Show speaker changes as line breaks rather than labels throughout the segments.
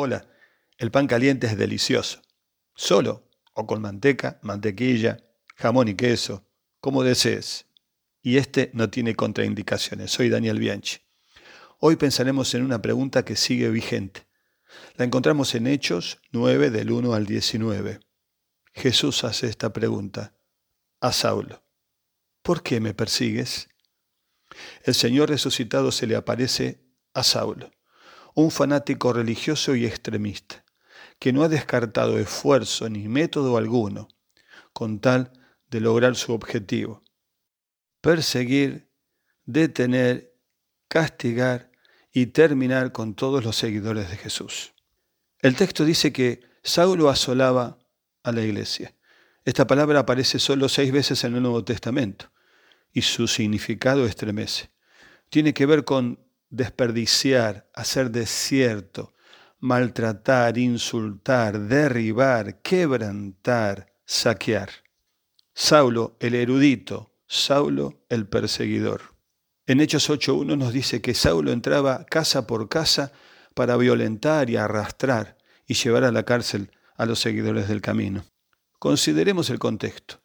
Hola, el pan caliente es delicioso. Solo o con manteca, mantequilla, jamón y queso, como desees. Y este no tiene contraindicaciones. Soy Daniel Bianchi. Hoy pensaremos en una pregunta que sigue vigente. La encontramos en Hechos 9 del 1 al 19. Jesús hace esta pregunta a Saulo. ¿Por qué me persigues? El Señor resucitado se le aparece a Saulo, un fanático religioso y extremista, que no ha descartado esfuerzo ni método alguno con tal de lograr su objetivo. Perseguir, detener, castigar y terminar con todos los seguidores de Jesús. El texto dice que Saulo asolaba a la iglesia. Esta palabra aparece solo seis veces en el Nuevo Testamento y su significado estremece. Tiene que ver con desperdiciar, hacer desierto, maltratar, insultar, derribar, quebrantar, saquear. Saulo el erudito, Saulo el perseguidor. En Hechos 8.1 nos dice que Saulo entraba casa por casa para violentar y arrastrar y llevar a la cárcel a los seguidores del camino. Consideremos el contexto.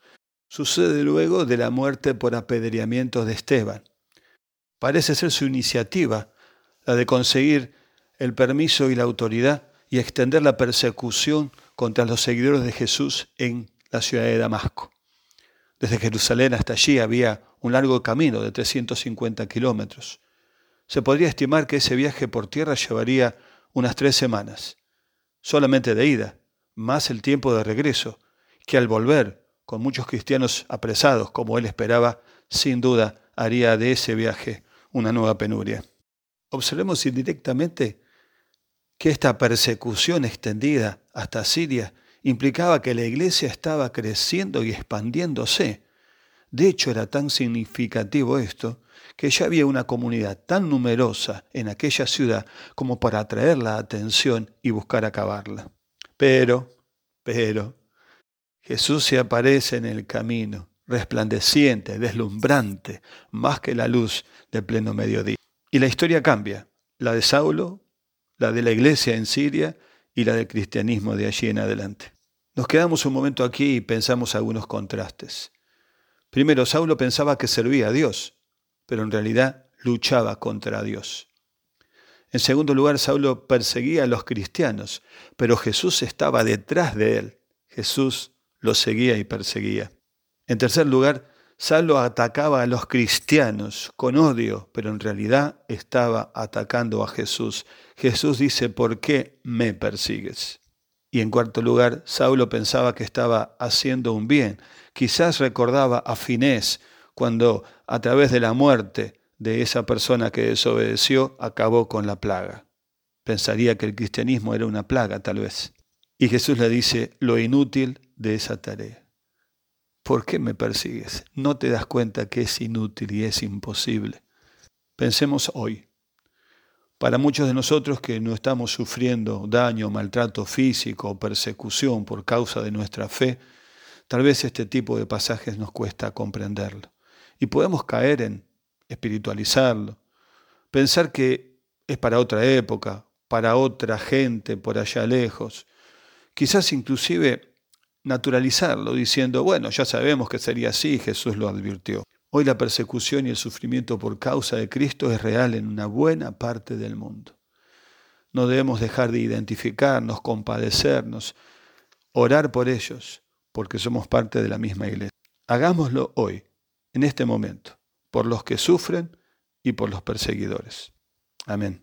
Sucede luego de la muerte por apedreamiento de Esteban. Parece ser su iniciativa la de conseguir el permiso y la autoridad y extender la persecución contra los seguidores de Jesús en la ciudad de Damasco. Desde Jerusalén hasta allí había un largo camino de 350 kilómetros. Se podría estimar que ese viaje por tierra llevaría unas tres semanas, solamente de ida, más el tiempo de regreso, que al volver, con muchos cristianos apresados, como él esperaba, sin duda haría de ese viaje una nueva penuria. Observemos indirectamente que esta persecución extendida hasta Siria implicaba que la iglesia estaba creciendo y expandiéndose. De hecho, era tan significativo esto que ya había una comunidad tan numerosa en aquella ciudad como para atraer la atención y buscar acabarla. Pero, pero, Jesús se aparece en el camino, resplandeciente, deslumbrante, más que la luz de pleno mediodía. Y la historia cambia, la de Saulo, la de la iglesia en Siria y la del cristianismo de allí en adelante. Nos quedamos un momento aquí y pensamos algunos contrastes. Primero, Saulo pensaba que servía a Dios, pero en realidad luchaba contra Dios. En segundo lugar, Saulo perseguía a los cristianos, pero Jesús estaba detrás de él. Jesús lo seguía y perseguía. En tercer lugar, Saulo atacaba a los cristianos con odio, pero en realidad estaba atacando a Jesús. Jesús dice, ¿por qué me persigues? Y en cuarto lugar, Saulo pensaba que estaba haciendo un bien. Quizás recordaba a Finés cuando a través de la muerte de esa persona que desobedeció acabó con la plaga. Pensaría que el cristianismo era una plaga tal vez. Y Jesús le dice lo inútil de esa tarea. ¿Por qué me persigues? ¿No te das cuenta que es inútil y es imposible? Pensemos hoy. Para muchos de nosotros que no estamos sufriendo daño, maltrato físico o persecución por causa de nuestra fe, tal vez este tipo de pasajes nos cuesta comprenderlo. Y podemos caer en espiritualizarlo, pensar que es para otra época, para otra gente por allá lejos, quizás inclusive naturalizarlo diciendo, bueno, ya sabemos que sería así, Jesús lo advirtió. Hoy la persecución y el sufrimiento por causa de Cristo es real en una buena parte del mundo. No debemos dejar de identificarnos, compadecernos, orar por ellos, porque somos parte de la misma iglesia. Hagámoslo hoy, en este momento, por los que sufren y por los perseguidores. Amén.